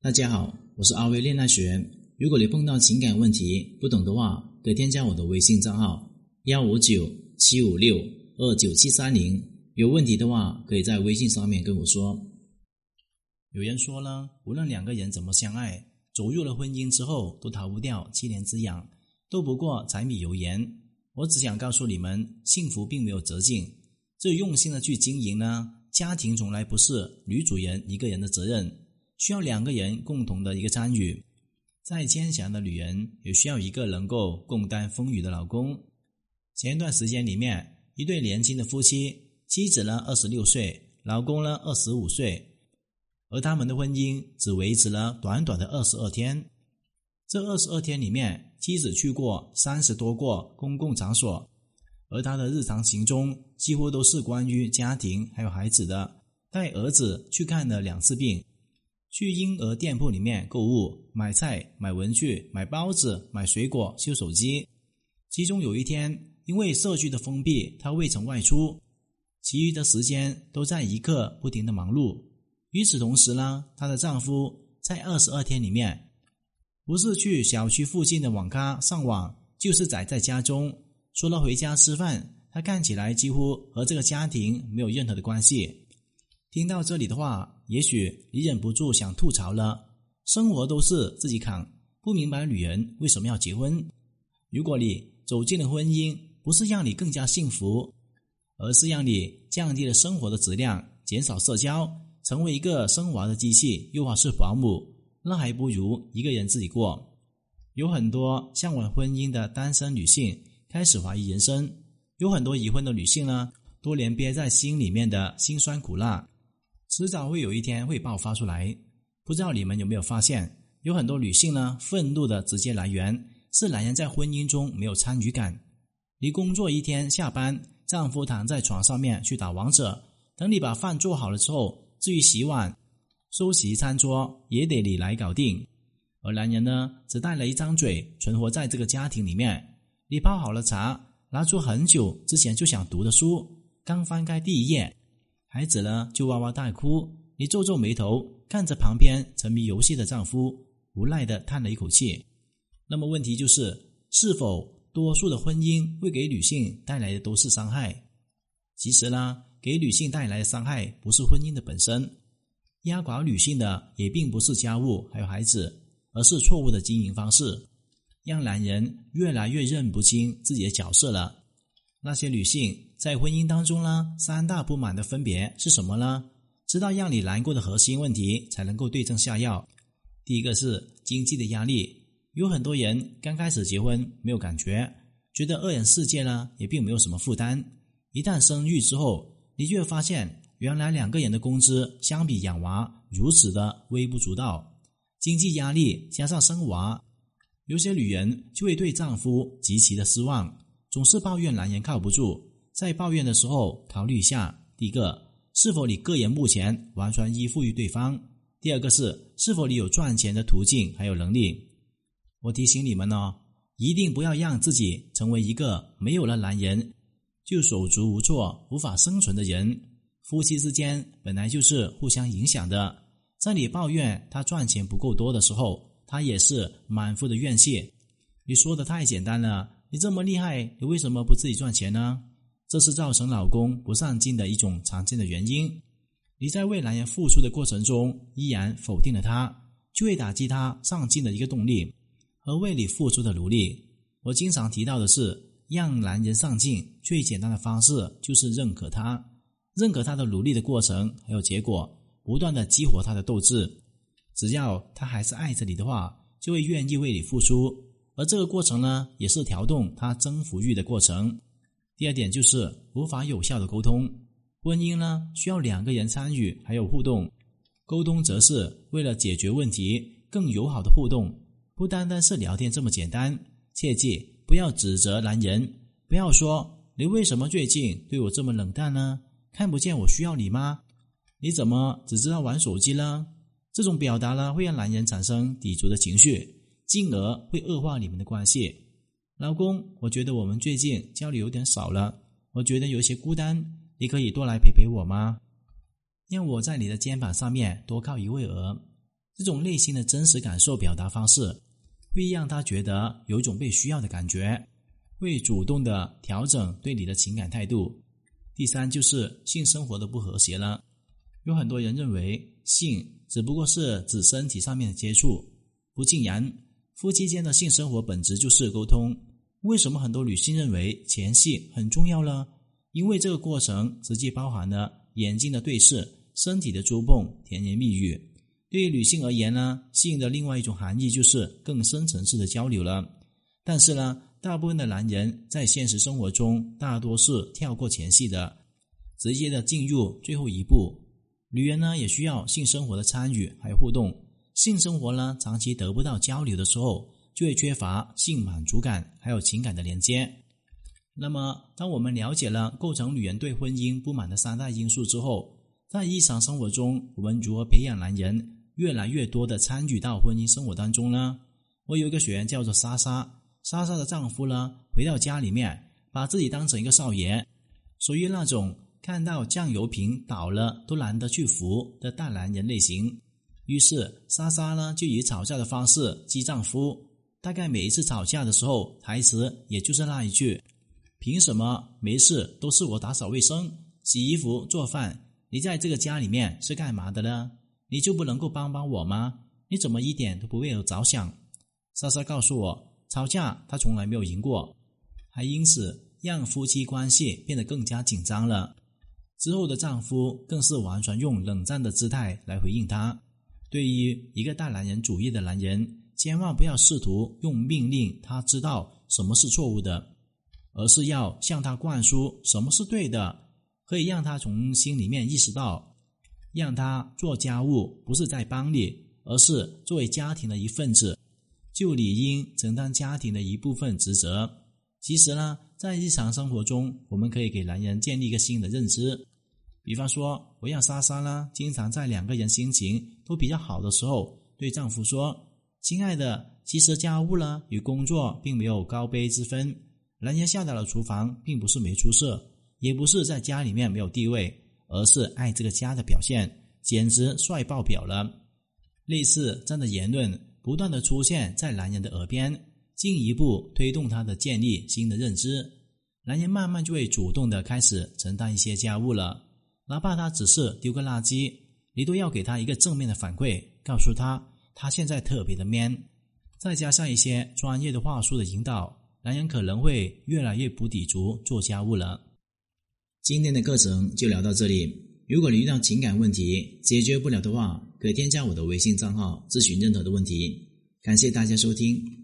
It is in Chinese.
大家好，我是阿威恋爱学。如果你碰到情感问题不懂的话，可以添加我的微信账号幺五九七五六二九七三零。有问题的话，可以在微信上面跟我说。有人说呢，无论两个人怎么相爱，走入了婚姻之后，都逃不掉七年之痒，斗不过柴米油盐。我只想告诉你们，幸福并没有捷径，只有用心的去经营呢。家庭从来不是女主人一个人的责任。需要两个人共同的一个参与，再坚强的女人也需要一个能够共担风雨的老公。前一段时间里面，一对年轻的夫妻，妻子呢二十六岁，老公呢二十五岁，而他们的婚姻只维持了短短的二十二天。这二十二天里面，妻子去过三十多个公共场所，而他的日常行踪几乎都是关于家庭还有孩子的，带儿子去看了两次病。去婴儿店铺里面购物，买菜、买文具、买包子、买水果、修手机。其中有一天，因为社区的封闭，她未曾外出，其余的时间都在一刻不停的忙碌。与此同时呢，她的丈夫在二十二天里面，不是去小区附近的网咖上网，就是宅在家中。除了回家吃饭，他看起来几乎和这个家庭没有任何的关系。听到这里的话，也许你忍不住想吐槽了：生活都是自己扛，不明白女人为什么要结婚。如果你走进了婚姻，不是让你更加幸福，而是让你降低了生活的质量，减少社交，成为一个生娃的机器，又或是保姆，那还不如一个人自己过。有很多向往婚姻的单身女性开始怀疑人生，有很多已婚的女性呢，多年憋在心里面的辛酸苦辣。迟早会有一天会爆发出来。不知道你们有没有发现，有很多女性呢，愤怒的直接来源是男人在婚姻中没有参与感。你工作一天下班，丈夫躺在床上面去打王者，等你把饭做好了之后，至于洗碗、收拾餐桌也得你来搞定。而男人呢，只带了一张嘴，存活在这个家庭里面。你泡好了茶，拿出很久之前就想读的书，刚翻开第一页。孩子呢，就哇哇大哭。你皱皱眉头，看着旁边沉迷游戏的丈夫，无奈的叹了一口气。那么问题就是，是否多数的婚姻会给女性带来的都是伤害？其实呢，给女性带来的伤害不是婚姻的本身，压垮女性的也并不是家务还有孩子，而是错误的经营方式，让男人越来越认不清自己的角色了。那些女性。在婚姻当中呢，三大不满的分别是什么呢？知道让你难过的核心问题，才能够对症下药。第一个是经济的压力，有很多人刚开始结婚没有感觉，觉得二人世界呢也并没有什么负担。一旦生育之后，你就会发现，原来两个人的工资相比养娃如此的微不足道。经济压力加上生娃，有些女人就会对丈夫极其的失望，总是抱怨男人靠不住。在抱怨的时候，考虑一下：第一个，是否你个人目前完全依附于对方；第二个是，是否你有赚钱的途径还有能力。我提醒你们哦，一定不要让自己成为一个没有了男人就手足无措、无法生存的人。夫妻之间本来就是互相影响的，在你抱怨他赚钱不够多的时候，他也是满腹的怨气。你说的太简单了，你这么厉害，你为什么不自己赚钱呢？这是造成老公不上进的一种常见的原因。你在为男人付出的过程中，依然否定了他，就会打击他上进的一个动力和为你付出的努力。我经常提到的是，让男人上进最简单的方式就是认可他，认可他的努力的过程还有结果，不断的激活他的斗志。只要他还是爱着你的话，就会愿意为你付出。而这个过程呢，也是调动他征服欲的过程。第二点就是无法有效的沟通，婚姻呢需要两个人参与还有互动，沟通则是为了解决问题更友好的互动，不单单是聊天这么简单。切记不要指责男人，不要说你为什么最近对我这么冷淡呢？看不见我需要你吗？你怎么只知道玩手机呢？这种表达呢会让男人产生抵触的情绪，进而会恶化你们的关系。老公，我觉得我们最近交流有点少了，我觉得有些孤单，你可以多来陪陪我吗？让我在你的肩膀上面多靠一位儿。这种内心的真实感受表达方式，会让他觉得有一种被需要的感觉，会主动的调整对你的情感态度。第三就是性生活的不和谐了。有很多人认为性只不过是指身体上面的接触，不尽然。夫妻间的性生活本质就是沟通。为什么很多女性认为前戏很重要呢？因为这个过程直接包含了眼睛的对视、身体的触碰、甜言蜜语。对于女性而言呢，性的另外一种含义就是更深层次的交流了。但是呢，大部分的男人在现实生活中大多是跳过前戏的，直接的进入最后一步。女人呢也需要性生活的参与还有互动。性生活呢长期得不到交流的时候，就会缺乏性满足感还有情感的连接。那么，当我们了解了构成女人对婚姻不满的三大因素之后，在日常生活中，我们如何培养男人越来越多的参与到婚姻生活当中呢？我有一个学员叫做莎莎，莎莎的丈夫呢，回到家里面，把自己当成一个少爷，属于那种看到酱油瓶倒了都懒得去扶的大男人类型。于是，莎莎呢就以吵架的方式激丈夫，大概每一次吵架的时候，台词也就是那一句。凭什么没事都是我打扫卫生、洗衣服、做饭？你在这个家里面是干嘛的呢？你就不能够帮帮我吗？你怎么一点都不为我着想？莎莎告诉我，吵架她从来没有赢过，还因此让夫妻关系变得更加紧张了。之后的丈夫更是完全用冷战的姿态来回应她。对于一个大男人主义的男人，千万不要试图用命令他知道什么是错误的。而是要向他灌输什么是对的，可以让他从心里面意识到，让他做家务不是在帮你，而是作为家庭的一份子，就理应承担家庭的一部分职责。其实呢，在日常生活中，我们可以给男人建立一个新的认知，比方说，我让莎莎呢，经常在两个人心情都比较好的时候，对丈夫说：“亲爱的，其实家务呢与工作并没有高卑之分。”男人下到了厨房，并不是没出色，也不是在家里面没有地位，而是爱这个家的表现，简直帅爆表了。类似这样的言论不断的出现在男人的耳边，进一步推动他的建立新的认知。男人慢慢就会主动的开始承担一些家务了，哪怕他只是丢个垃圾，你都要给他一个正面的反馈，告诉他他现在特别的 man，再加上一些专业的话术的引导。男人可能会越来越不抵足做家务了。今天的课程就聊到这里。如果你遇到情感问题解决不了的话，可以添加我的微信账号咨询任何的问题。感谢大家收听。